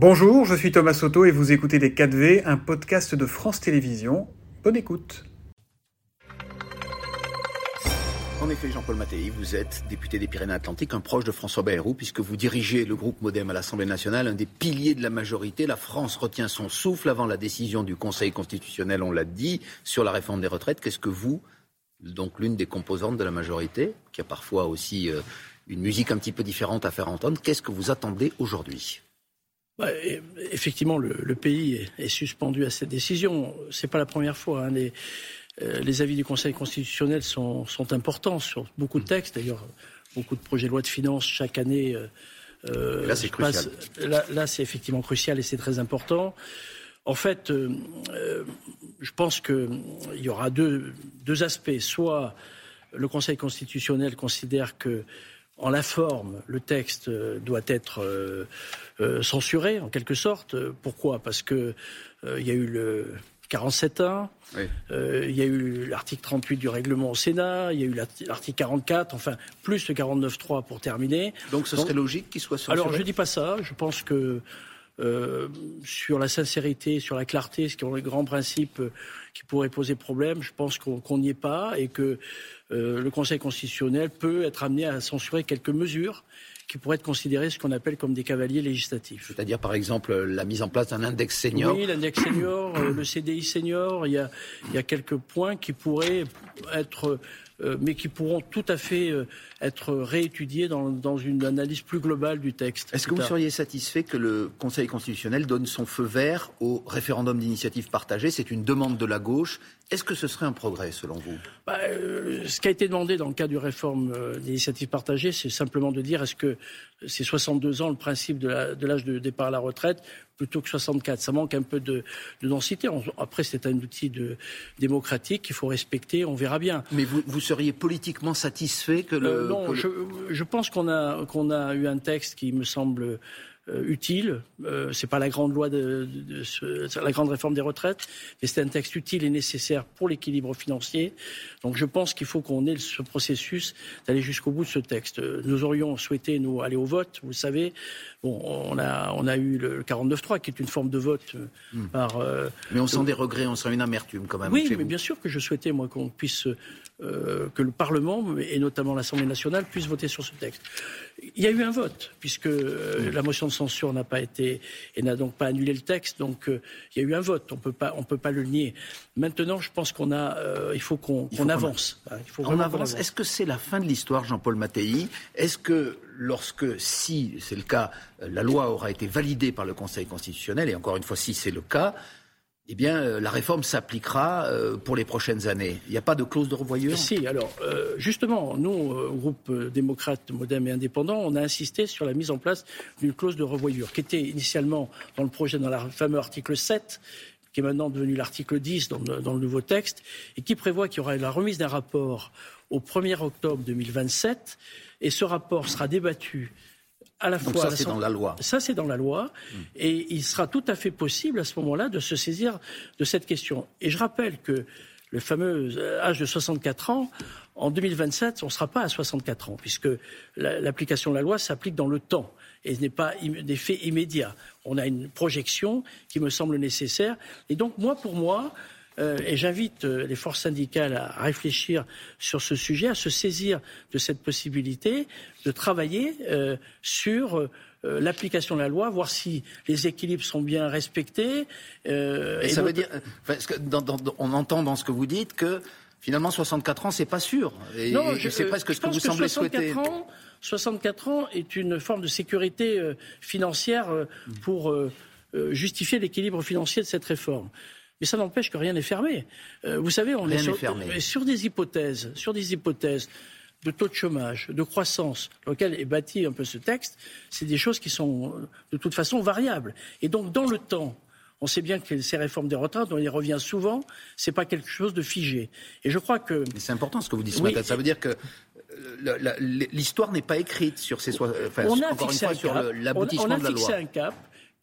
Bonjour, je suis Thomas Soto et vous écoutez Les 4V, un podcast de France Télévisions. Bonne écoute. En effet, Jean-Paul Mattei, vous êtes député des Pyrénées-Atlantiques, un proche de François Bayrou, puisque vous dirigez le groupe Modem à l'Assemblée nationale, un des piliers de la majorité. La France retient son souffle avant la décision du Conseil constitutionnel, on l'a dit, sur la réforme des retraites. Qu'est-ce que vous, donc l'une des composantes de la majorité, qui a parfois aussi euh, une musique un petit peu différente à faire entendre, qu'est-ce que vous attendez aujourd'hui? Effectivement, le, pays est, suspendu à cette décision. C'est pas la première fois. Hein. Euh, les, avis du Conseil constitutionnel sont, importants sur beaucoup de textes. D'ailleurs, beaucoup de projets de loi de finances chaque année. Euh, euh, là, c'est crucial. Là, c'est effectivement crucial et c'est très important. En fait, je pense qu'il y aura deux, deux aspects. Soit le Conseil constitutionnel considère que en la forme, le texte euh, doit être euh, euh, censuré en quelque sorte. Pourquoi? Parce que il y a eu le 47.1, il y a eu l'article 38 du règlement au Sénat, il y a eu l'article 44, enfin plus le 49.3 pour terminer. Donc ce serait logique qu'il soit censuré? Alors je dis pas ça. Je pense que sur la sincérité, sur la clarté, ce qui sont les grands principes qui pourraient poser problème, je pense qu'on n'y est pas et que euh, le Conseil constitutionnel peut être amené à censurer quelques mesures qui pourraient être considérées ce qu'on appelle comme des cavaliers législatifs. C'est-à-dire, par exemple, la mise en place d'un index senior. Oui, l'index senior, euh, le CDI senior, il y, a, il y a quelques points qui pourraient être euh, mais qui pourront tout à fait euh, être réétudiés dans, une analyse plus globale du texte. Est-ce que vous seriez satisfait que le Conseil constitutionnel donne son feu vert au référendum d'initiative partagée? C'est une demande de la gauche. Est-ce que ce serait un progrès selon vous? Bah, euh, Ce qui a été demandé dans le cadre du réforme d'initiative partagée, c'est simplement de dire est-ce que c'est 62 ans le principe de l'âge de départ à la retraite plutôt que 64. Ça manque un peu de, densité. après, c'est un outil de, démocratique qu'il faut respecter. On verra bien. Mais vous, vous seriez politiquement satisfait que le. Euh, non, je, je, pense qu'on a, qu'on a eu un texte qui me semble euh, utile. Euh, c'est pas la grande loi de, la grande réforme des retraites, mais c'est un texte utile et nécessaire pour l'équilibre financier. Donc je pense qu'il faut qu'on ait ce processus d'aller jusqu'au bout de ce texte. Nous aurions souhaité nous aller au vote, vous savez. Bon, on a on a eu le 49.3 qui est une forme de vote euh, hmm. par. mais on sent des regrets, on sent une amertume quand même. Oui, mais bien sûr que je souhaitais moi qu'on puisse que le Parlement et notamment l'Assemblée nationale puissent voter sur ce texte. Il y a eu un vote, puisque euh, la motion de censure n'a pas été et n'a donc pas annulé le texte. Donc euh, il y a eu un vote. On peut pas, on peut pas le nier. Maintenant, je pense qu'on a, euh, il faut qu'on avance. Il faut on avance. Est-ce que c'est la fin de l'histoire, Jean-Paul Mattei? Est-ce que lorsque, si c'est le cas, la loi aura été validée par le Conseil constitutionnel, et encore une fois, si c'est le cas, eh bien, euh, la réforme s'appliquera euh, pour les prochaines années. Il n'y a pas de clause de revoyure? Si, alors, euh, justement, nous, au groupe démocrate, modem et indépendant, on a insisté sur la mise en place d'une clause de revoyure, qui était initialement dans le projet, dans le fameux article 7, qui est maintenant devenu l'article 10 dans le, nouveau texte, et qui prévoit qu'il y aura la remise d'un rapport au 1er octobre 2027, et ce rapport sera débattu à la fois. Ça, c'est dans la loi. Ça, c'est dans la loi. Hmm. Et il sera tout à fait possible à ce moment-là de se saisir de cette question. Et je rappelle que le fameux âge de 64 ans, en 2027, on ne sera pas à 64 ans, puisque l'application de la loi s'applique dans le temps et ce n'est pas des faits immédiats. On a une projection qui me semble nécessaire. Et donc, moi, pour moi, euh, et j'invite euh, les forces syndicales à réfléchir sur ce sujet, à se saisir de cette possibilité de travailler euh, sur l'application de la loi, voir si les équilibres sont bien respectés. et ça veut dire, parce que on entend dans ce que vous dites que finalement 64 ans, c'est pas sûr. Et, non, c'est presque ce que vous semblez souhaiter. Ans, 64 ans est une forme de sécurité financière pour justifier l'équilibre financier de cette réforme. Mais ça n'empêche que rien n'est fermé. Euh, vous savez, on est, sur, des hypothèses, sur des hypothèses de taux de chômage, de croissance, lequel est bâti un peu ce texte, c'est des choses qui sont de toute façon variables. Et donc, dans le temps, on sait bien que ces réformes des retraites, on y revient souvent, c'est pas quelque chose de figé. Et je crois que. C'est important ce que vous dites ce matin. Ça veut dire que euh, l'histoire n'est pas écrite sur ces. Enfin, on a encore une fois, sur l'aboutissement de la loi. On a fixé un cap.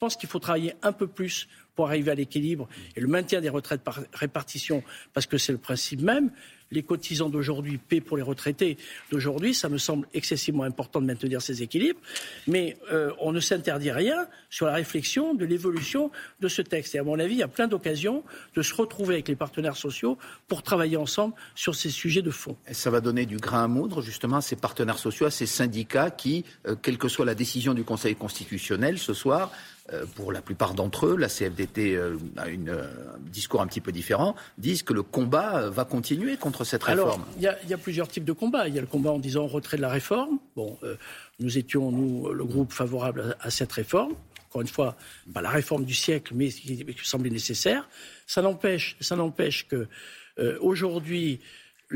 Je pense qu'il faut travailler un peu plus pour arriver à l'équilibre et le maintien des retraites par répartition, parce que c'est le principe même. les cotisants d'aujourd'hui paient pour les retraités d'aujourd'hui. Ça me semble excessivement important de maintenir ces équilibres. Mais euh, on ne s'interdit rien sur la réflexion de l'évolution de ce texte. Et à mon avis, il y a plein d'occasions de se retrouver avec les partenaires sociaux pour travailler ensemble sur ces sujets de fond. Et ça va donner du grain à moudre, justement, à ces partenaires sociaux, à ces syndicats qui, euh, quelle que soit la décision du Conseil constitutionnel ce soir, pour la plupart d'entre eux, la CFDT euh, a une, un discours un petit peu différent, disent que le combat va continuer contre cette réforme. Il y, a plusieurs types de combats. Il y a le combat en disant retrait de la réforme. Bon, nous étions, nous, le groupe favorable à, cette réforme. Encore une fois, pas la réforme du siècle, mais qui, qui semblait nécessaire. Ça n'empêche, ça n'empêche que aujourd'hui,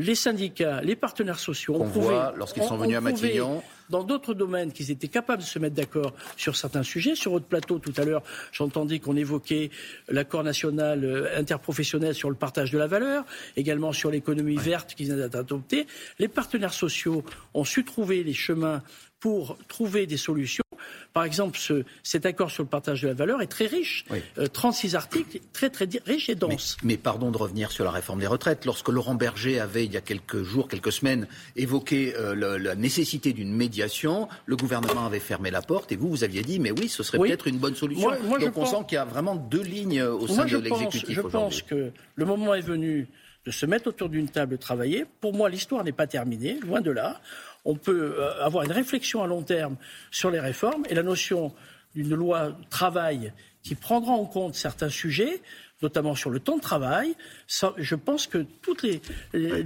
les syndicats, les partenaires sociaux ont prouvé, lorsqu'ils sont venus à Matignon, dans d'autres domaines, qu'ils étaient capables de se mettre d'accord sur certains sujets. Sur votre plateau, tout à l'heure, j'entendais qu'on évoquait l'accord national euh, interprofessionnel sur le partage de la valeur, également sur l'économie verte qui vient d'être adoptée. Les partenaires sociaux ont su trouver les chemins pour trouver des solutions. Par exemple, ce, cet accord sur le partage de la valeur est très riche. 36 euh, articles, très très riche et dense. Mais, pardon de revenir sur la réforme des retraites. Lorsque Laurent Berger avait, il y a quelques jours, quelques semaines, évoqué euh, la nécessité d'une médiation, le gouvernement avait fermé la porte et vous, vous aviez dit, mais oui, ce serait peut-être une bonne solution. Donc on sent qu'il y a vraiment deux lignes au sein de l'exécutif Je pense que le moment est venu de se mettre autour d'une table, de travailler. Pour moi, l'histoire n'est pas terminée, loin de là on peut euh, avoir une réflexion à long terme sur les réformes et la notion d'une loi travail qui prendra en compte certains sujets notamment sur le temps de travail. je pense que toutes les,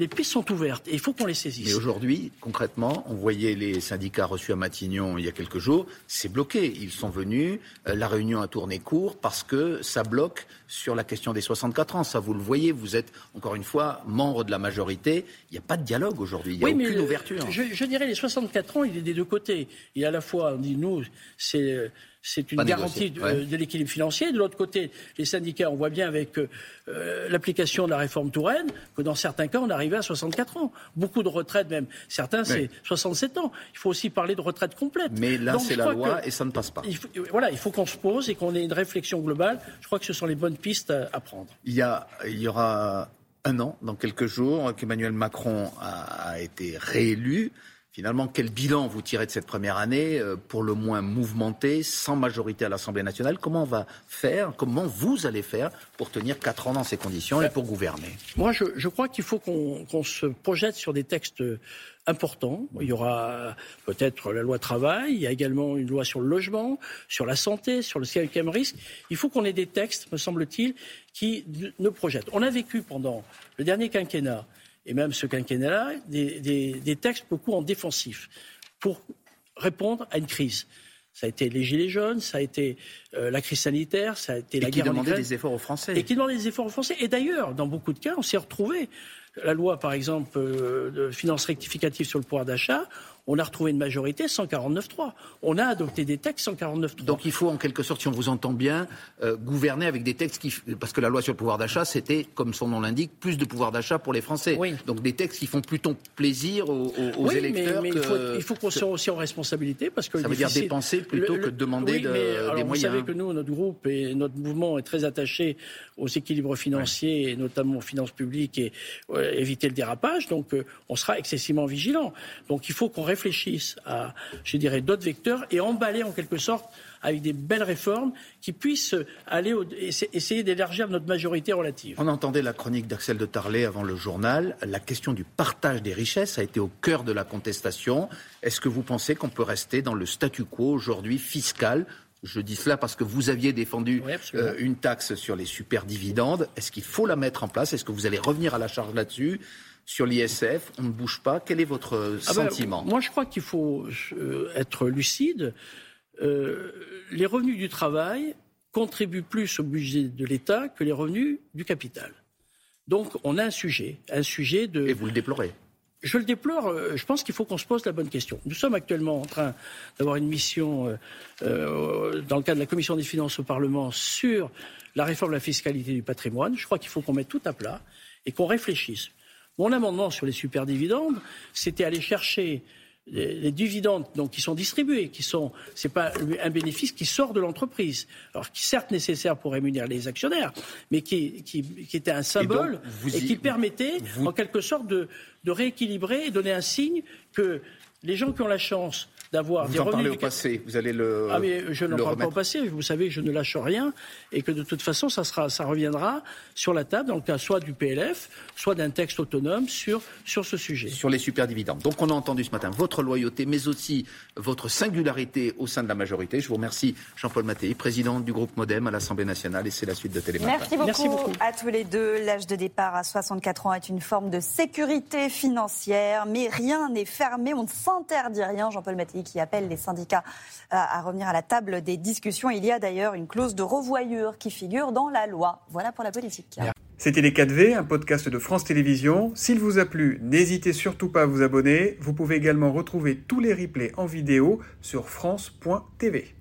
pistes sont ouvertes et il faut qu'on les saisisse. Mais aujourd'hui, concrètement, on voyait les syndicats reçus à Matignon il y a quelques jours, c'est bloqué. Ils sont venus, euh, la réunion a tourné court parce que ça bloque sur la question des 64 ans. Ça, vous le voyez, vous êtes, encore une fois, membre de la majorité. Il n'y a pas de dialogue aujourd'hui, il n'y a aucune ouverture. Je, je, dirais les 64 ans, il est des deux côtés. Il y a à la fois, on dit, nous, c'est c'est une garantie de, l'équilibre financier. De l'autre côté, les syndicats, on voit bien avec euh, euh, l'application de la réforme Touraine que dans certains cas, on arrivait à 64 ans. Beaucoup de retraites même. Certains, c'est 67 ans. Il faut aussi parler de retraite complète. Mais là, c'est la loi et ça ne passe pas. Il voilà, il faut qu'on se pose et qu'on ait une réflexion globale. Je crois que ce sont les bonnes pistes à, prendre. Il y, a, il y aura un an, dans quelques jours, qu'Emmanuel Macron a été réélu. Finalement, quel bilan vous tirez de cette première année, euh, pour le moins mouvementée, sans majorité à l'Assemblée nationale? Comment on va faire Comment vous allez faire pour tenir quatre ans dans ces conditions et pour gouverner? Moi, je, crois qu'il faut qu'on se projette sur des textes importants. Il y aura peut-être la loi travail, il y a également une loi sur le logement, sur la santé, sur le cinquième risque. Il faut qu'on ait des textes, me semble-t-il, qui nous projettent. On a vécu pendant le dernier quinquennat et même ce quinquennat-là, des, textes beaucoup en défensif pour répondre à une crise. Ça a été les gilets jaunes, ça a été euh, la crise sanitaire, ça a été la guerre en Ukraine. des efforts aux Français. Et qui demandaient des efforts aux Français. Et d'ailleurs, dans beaucoup de cas, on s'est retrouvé. La loi, par exemple, euh, de finances rectificatives sur le pouvoir d'achat, on a retrouvé une majorité 149-3. On a adopté des textes 149-3. Donc il faut en quelque sorte, si on vous entend bien, euh, gouverner avec des textes qui... Parce que la loi sur le pouvoir d'achat, c'était, comme son nom l'indique, plus de pouvoir d'achat pour les Français. Donc des textes qui font plutôt plaisir aux, aux oui, électeurs. Mais, il faut, qu'on soit aussi en responsabilité. Parce que Ça veut dire dépenser plutôt que de demander de, des moyens. Vous savez que nous, notre groupe et notre mouvement est très attaché aux équilibres financiers, et notamment aux finances publiques, et éviter le dérapage. Donc euh, on sera excessivement vigilant. Donc il faut qu'on réfléchissent à, je dirais, d'autres vecteurs et emballer en quelque sorte avec des belles réformes qui puissent aller essayer d'élargir notre majorité relative. On entendait la chronique d'Axel de Tarlet avant le journal. La question du partage des richesses a été au cœur de la contestation. Est-ce que vous pensez qu'on peut rester dans le statu quo aujourd'hui fiscal je dis cela parce que vous aviez défendu euh, une taxe sur les superdividendes. Est-ce qu'il faut la mettre en place? Est-ce que vous allez revenir à la charge là-dessus? Sur l'ISF, on ne bouge pas. Quel est votre ah ben, sentiment? Moi, je crois qu'il faut euh, être lucide. Euh, les revenus du travail contribuent plus au budget de l'État que les revenus du capital. Donc, on a un sujet, un sujet de. Et vous le déplorez je le déplore. Euh, je pense qu'il faut qu'on se pose la bonne question. Nous sommes actuellement en train d'avoir une mission dans le cadre de la commission des finances au Parlement sur la réforme de la fiscalité du patrimoine. Je crois qu'il faut qu'on mette tout à plat et qu'on réfléchisse. Mon amendement sur les superdividendes, c'était aller chercher les, dividendes donc, qui sont distribués, qui sont, c'est pas un bénéfice qui sort de l'entreprise, alors qui certes nécessaire pour rémunérer les actionnaires, mais qui, qui, était un symbole et, qui permettait en quelque sorte de, de rééquilibrer et donner un signe que les gens qui ont la chance d'avoir des en revenus. au passé, vous allez le. Ah, mais je n'en parle pas au passé. Vous savez, je ne lâche rien et que de toute façon, ça, sera, ça reviendra sur la table, dans le cas soit du PLF, soit d'un texte autonome sur, sur ce sujet. Sur les superdividendes. Donc, on a entendu ce matin votre loyauté, mais aussi votre singularité au sein de la majorité. Je vous remercie, Jean-Paul Mattei, président du groupe Modem à l'Assemblée nationale, et c'est la suite de Télématin. Merci beaucoup, Merci beaucoup à tous les deux. L'âge de départ à 64 ans est une forme de sécurité financière, mais rien n'est fermé. On ne s'interdit rien. Jean-Paul Mattei qui appelle les syndicats à, revenir à la table des discussions. Il y a d'ailleurs une clause de revoyure qui figure dans la loi. Voilà pour la politique. C'était Les 4V, un podcast de France Télévisions. S'il vous a plu, n'hésitez surtout pas à vous abonner. Vous pouvez également retrouver tous les replays en vidéo sur France.tv.